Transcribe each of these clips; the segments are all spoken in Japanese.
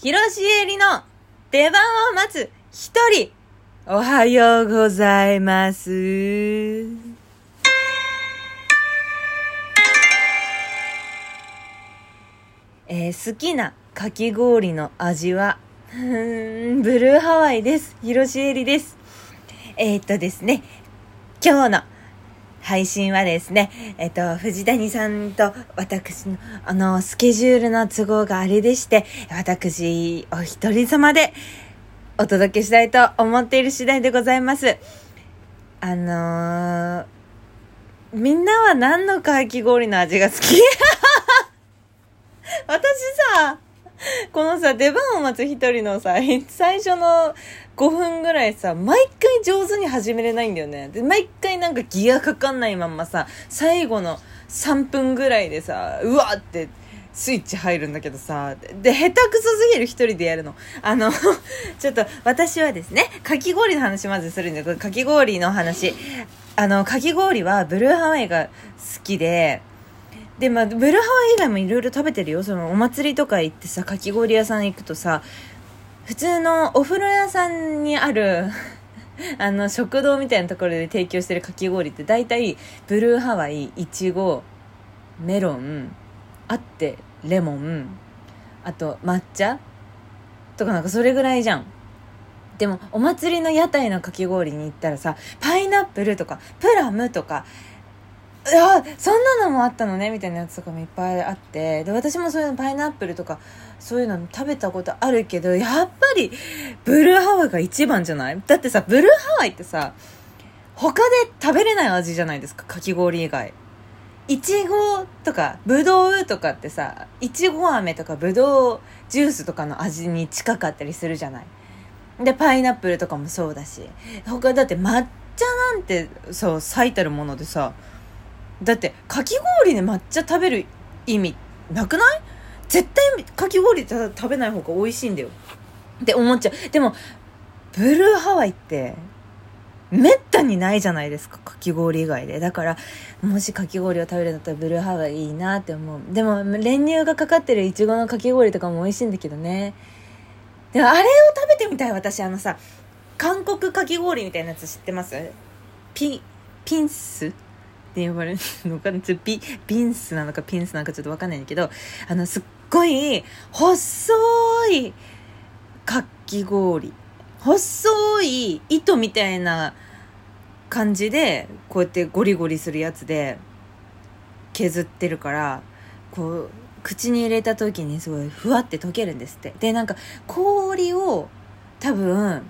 広しえりの出番を待つ一人。おはようございます。えー好きなかき氷の味は、ブルーハワイです。広しえりです。えーっとですね、今日の配信はですね、えっと、藤谷さんと私の、あの、スケジュールの都合があれでして、私、お一人様でお届けしたいと思っている次第でございます。あのー、みんなは何のかき氷の味が好き？私さ、このさ、出番を待つ一人のさ、最初の5分ぐらいさ、毎回上手に始めれないんだよね。で、毎回なんかギアかかんないまんまさ、最後の3分ぐらいでさ、うわって、スイッチ入るんだけどさ、で、下手くそすぎる一人でやるの。あの、ちょっと私はですね、かき氷の話まずするんだけど、かき氷の話。あの、かき氷はブルーハワイが好きで、で、まあ、ブルーハワイ以外もいろいろ食べてるよ。その、お祭りとか行ってさ、かき氷屋さん行くとさ、普通のお風呂屋さんにある、あの、食堂みたいなところで提供してるかき氷って大体、ブルーハワイ、いちご、メロン、あって、レモン、あと、抹茶とかなんかそれぐらいじゃん。でも、お祭りの屋台のかき氷に行ったらさ、パイナップルとか、プラムとか、いやそんなのもあったのねみたいなやつとかもいっぱいあって。で私もそういうのパイナップルとかそういうの食べたことあるけどやっぱりブルーハワイが一番じゃない？だってさブルーハワイってさ他で食べれない味じゃないですか？かき氷以外。いちごとかぶどうとかってさいちご飴とかぶどうジュースとかの味に近かったりするじゃない？でパイナップルとかもそうだし。他だって抹茶なんてそう最たるものでさだってかき氷で抹茶食べる意味なくない？絶対かき氷食べない方が美味しいんだよ。って思っちゃう。でもブルーハワイってめったにないじゃないですか。かき氷以外で。だからもしかき氷を食べるんだったらブルーハワイいいなって思う。でも練乳がかかってるいちごのかき氷とかも美味しいんだけどね。でもあれを食べてみたい私。あのさ韓国かき氷みたいなやつ知ってます？ピピンス？って呼ばれるのかな？ちょっとピンスなのかピンスなのかちょっとわかんないんだけどあのすっごい細いかき氷細い糸みたいな感じでこうやってゴリゴリするやつで削ってるからこう口に入れた時にすごいふわって溶けるんですって。でなんか氷を多分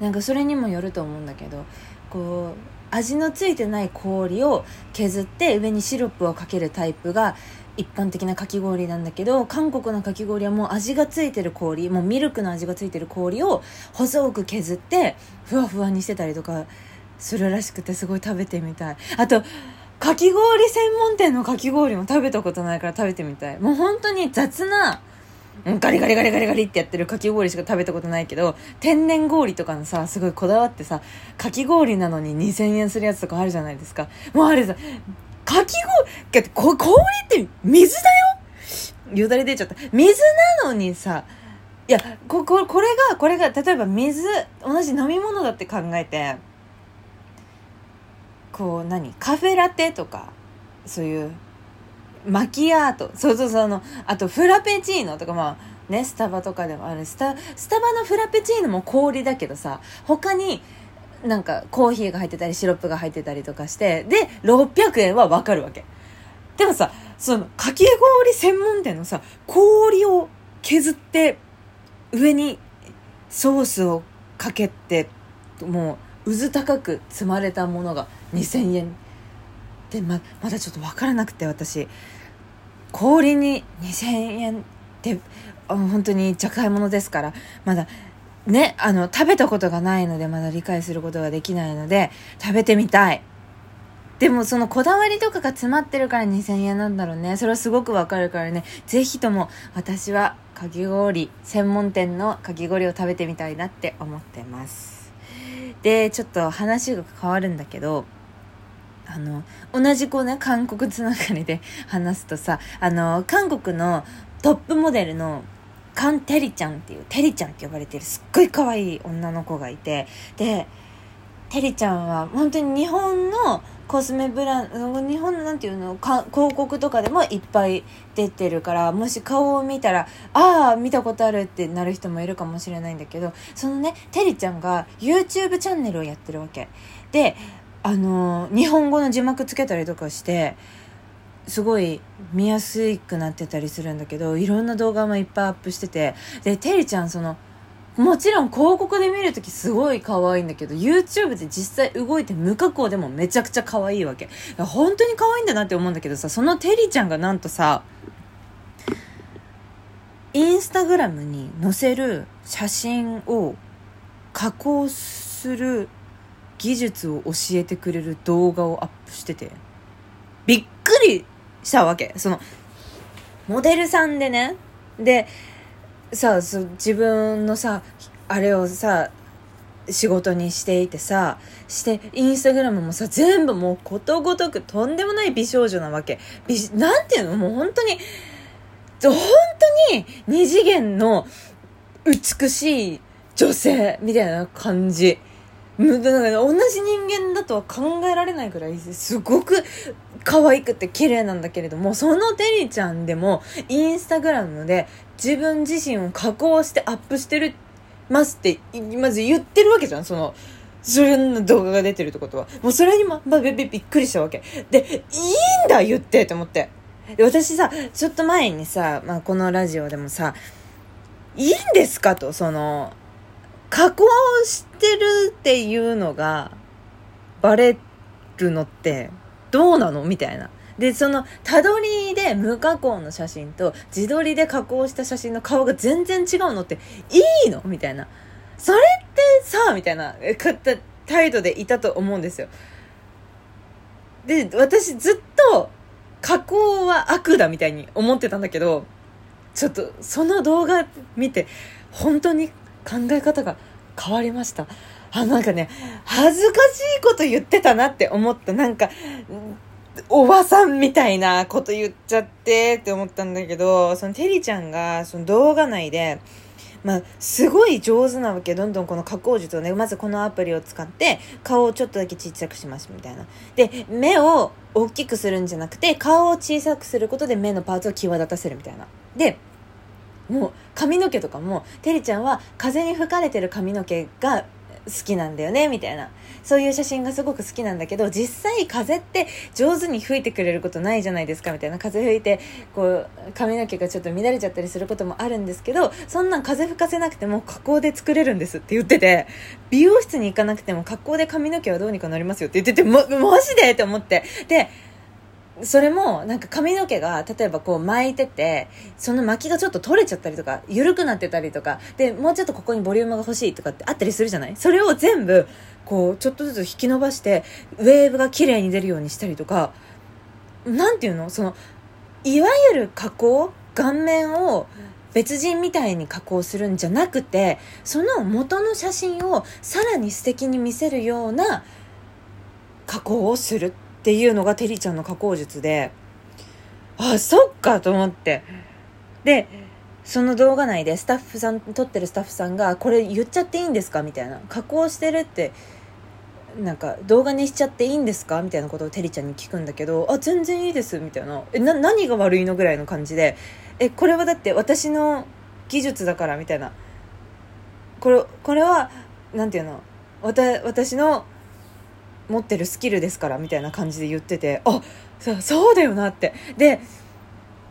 なんかそれにもよると思うんだけどこう味のついてない氷を削って上にシロップをかけるタイプが一般的なかき氷なんだけど韓国のかき氷はもう味がついてる氷もうミルクの味がついてる氷を細く削ってふわふわにしてたりとかするらしくてすごい食べてみたい。あとかき氷専門店のかき氷も食べたことないから食べてみたい。もう本当に雑なガリガリガリガリガリってやってるかき氷しか食べたことないけど天然氷とかのさすごいこだわってさかき氷なのに2000円するやつとかあるじゃないですか。もうあれさかき氷だってこ氷って水だよ？よだれ出ちゃった。水なのにさいやこここれがこれが例えば水同じ飲み物だって考えてこう何？カフェラテとかそういうマキアート。そうそうそうあのあとフラペチーノとかまあねスタバとかでもある。スタスタバのフラペチーノも氷だけどさ他になんかコーヒーが入ってたりシロップが入ってたりとかしてで600円はわかるわけ。でもさそのかき氷専門店のさ氷を削って上にソースをかけてもう渦高く積まれたものが2000円。でままだちょっと分からなくて私。氷に2000円ってあ本当に若いものですからまだねあの食べたことがないのでまだ理解することができないので食べてみたい。でもそのこだわりとかが詰まってるから2000円なんだろうね。それはすごくわかるからね。ぜひとも私はかき氷専門店のかき氷を食べてみたいなって思ってます。でちょっと話が変わるんだけどあの同じこうね韓国つながりで話すとさあの韓国のトップモデルのカンテリちゃんっていうテリちゃんって呼ばれてるすっごい可愛い女の子がいてでテリちゃんは本当に日本のコスメブランド日本のなんていうの広告とかでもいっぱい出てるからもし顔を見たらああ見たことあるってなる人もいるかもしれないんだけどそのねテリちゃんが YouTube チャンネルをやってるわけ。であの日本語の字幕つけたりとかしてすごい見やすくなってたりするんだけどいろんな動画もいっぱいアップしててでテリちゃんそのもちろん広告で見るときすごい可愛いんだけど YouTube で実際動いて無加工でもめちゃくちゃ可愛いわけ。本当に可愛いんだなって思うんだけどさそのテリちゃんがなんとさインスタグラムに載せる写真を加工する技術を教えてくれる動画をアップしてて。びっくりしたわけ。そのモデルさんでね。でさそ自分のさあれをさ仕事にしていてさしてインスタグラムもさ全部もうことごとくとんでもない美少女なわけ。美なんていうの？もう本当に本当に二次元の美しい女性みたいな感じ。同じ人間だとは考えられないぐらいすごく可愛くて綺麗なんだけれどもそのテリちゃんでもインスタグラムで自分自身を加工してアップしてるますってまず言ってるわけじゃんそのそれの動画が出てるってことはもうそれにま、まびっくりしたわけ。でいいんだ言ってって思って。私さちょっと前にさ、まあ、このラジオでもさいいんですかとその加工してるっていうのがバレるのってどうなのみたいな。で、その、たどりで無加工の写真と自撮りで加工した写真の顔が全然違うのっていいのみたいな。それってさ、みたいな態度でいたと思うんですよ。で、私ずっと加工は悪だみたいに思ってたんだけど、ちょっとその動画見て、本当に考え方が変わりました。あ、なんかね、恥ずかしいこと言ってたなって思った。なんか、おばさんみたいなこと言っちゃってって思ったんだけど、そのテリちゃんがその動画内で、まあ、すごい上手なわけ。どんどんこの加工術をね、まずこのアプリを使って、顔をちょっとだけちっちゃくしますみたいな。で、目を大きくするんじゃなくて、顔を小さくすることで目のパーツを際立たせるみたいな。で、もう髪の毛とかもてりちゃんは風に吹かれてる髪の毛が好きなんだよねみたいな。そういう写真がすごく好きなんだけど実際風って上手に吹いてくれることないじゃないですかみたいな。風吹いてこう髪の毛がちょっと乱れちゃったりすることもあるんですけどそんなん風吹かせなくても加工で作れるんですって言ってて美容室に行かなくても加工で髪の毛はどうにかなりますよって言ってて、ま、マジでって思って。でそれもなんか髪の毛が例えばこう巻いててその巻きがちょっと取れちゃったりとか緩くなってたりとかでもうちょっとここにボリュームが欲しいとかってあったりするじゃない？それを全部こうちょっとずつ引き伸ばしてウェーブが綺麗に出るようにしたりとかなんていうの？そのいわゆる加工？顔面を別人みたいに加工するんじゃなくてその元の写真をさらに素敵に見せるような加工をする。っっていうのがテリちゃんの加工術で、あ、そっかと思って。で、その動画内でスタッフさん、撮ってるスタッフさんが、これ言っちゃっていいんですかみたいな。加工してるって、なんか動画にしちゃっていいんですか？みたいなことをテリちゃんに聞くんだけど、あ、全然いいです、みたいな。え、な、何が悪いのぐらいの感じで、え、これはだって私の技術だから、みたいな。これ、これは、なんていうの、わた、私の持ってるスキルですからみたいな感じで言っててあそそうだよなって。で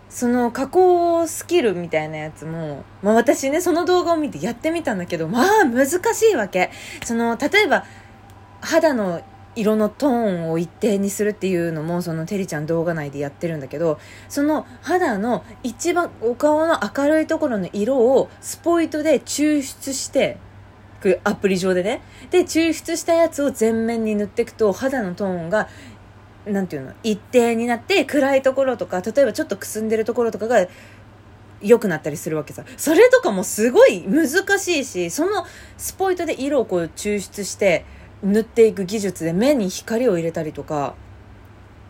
その加工スキルみたいなやつも、まあ、私ねその動画を見てやってみたんだけどまあ難しいわけ。その例えば肌の色のトーンを一定にするっていうのもそのてりちゃん動画内でやってるんだけどその肌の一番お顔の明るいところの色をスポイトで抽出してアプリ上でね。で抽出したやつを全面に塗っていくと肌のトーンがなんていうの？一定になって暗いところとか例えばちょっとくすんでるところとかが良くなったりするわけさ。それとかもすごい難しいしそのスポイトで色をこう抽出して塗っていく技術で目に光を入れたりとか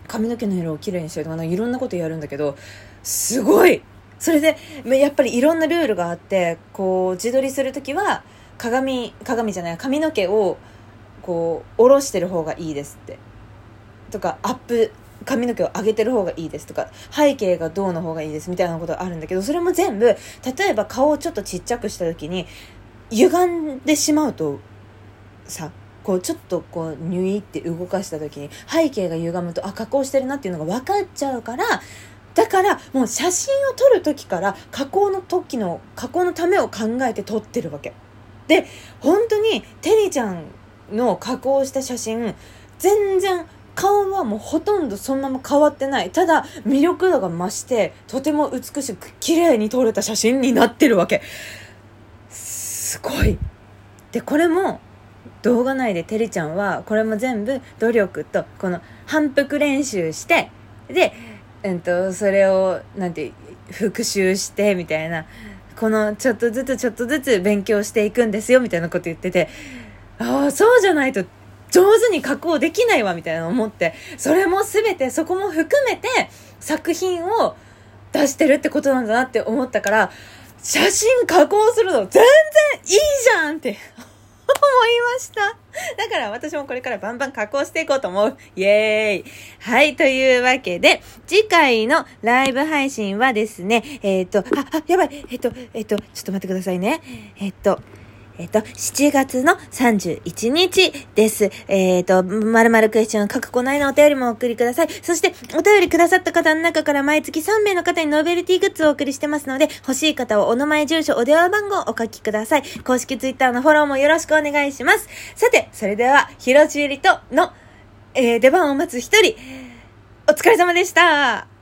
髪の毛の色をきれいにしたりとかいろんなことやるんだけどすごい！それでやっぱりいろんなルールがあってこう自撮りする時は鏡鏡じゃない髪の毛をこう下ろしてる方がいいですって。とかアップ髪の毛を上げてる方がいいですとか背景がどうの方がいいですみたいなことがあるんだけどそれも全部例えば顔をちょっとちっちゃくした時に歪んでしまうとさこうちょっとこうニュイって動かした時に背景が歪むとあ加工してるなっていうのが分かっちゃうからだからもう写真を撮る時から加工の時の加工のためを考えて撮ってるわけ。で本当にテリちゃんの加工した写真全然顔はもうほとんどそのまま変わってない。ただ魅力度が増してとても美しく綺麗に撮れた写真になってるわけ。すごい。でこれも動画内でてりちゃんはこれも全部努力とこの反復練習してで、えっと、それをなんて復習してみたいな。このちょっとずつちょっとずつ勉強していくんですよみたいなこと言っててああそうじゃないと上手に加工できないわみたいな思ってそれも全てそこも含めて作品を出してるってことなんだなって思ったから写真加工するの全然いいじゃんって思いました。だから私もこれからバンバン加工していこうと思う。イエーイ。はい、というわけで、次回のライブ配信はですね、えっ、ー、と、あ、あ、やばい、えっ、ー、と、えっ、ー、と、ちょっと待ってくださいね。えっ、と、えっ、と、7月の31日です。えっ、と、まるまるクエスチョン、各個内のお便りもお送りください。そして、お便りくださった方の中から毎月3名の方にノベルティグッズをお送りしてますので、欲しい方はお名前、住所、お電話番号をお書きください。公式ツイッターのフォローもよろしくお願いします。さて、それでは、ひろちゅりとの、えー、出番を待つ一人、お疲れ様でした。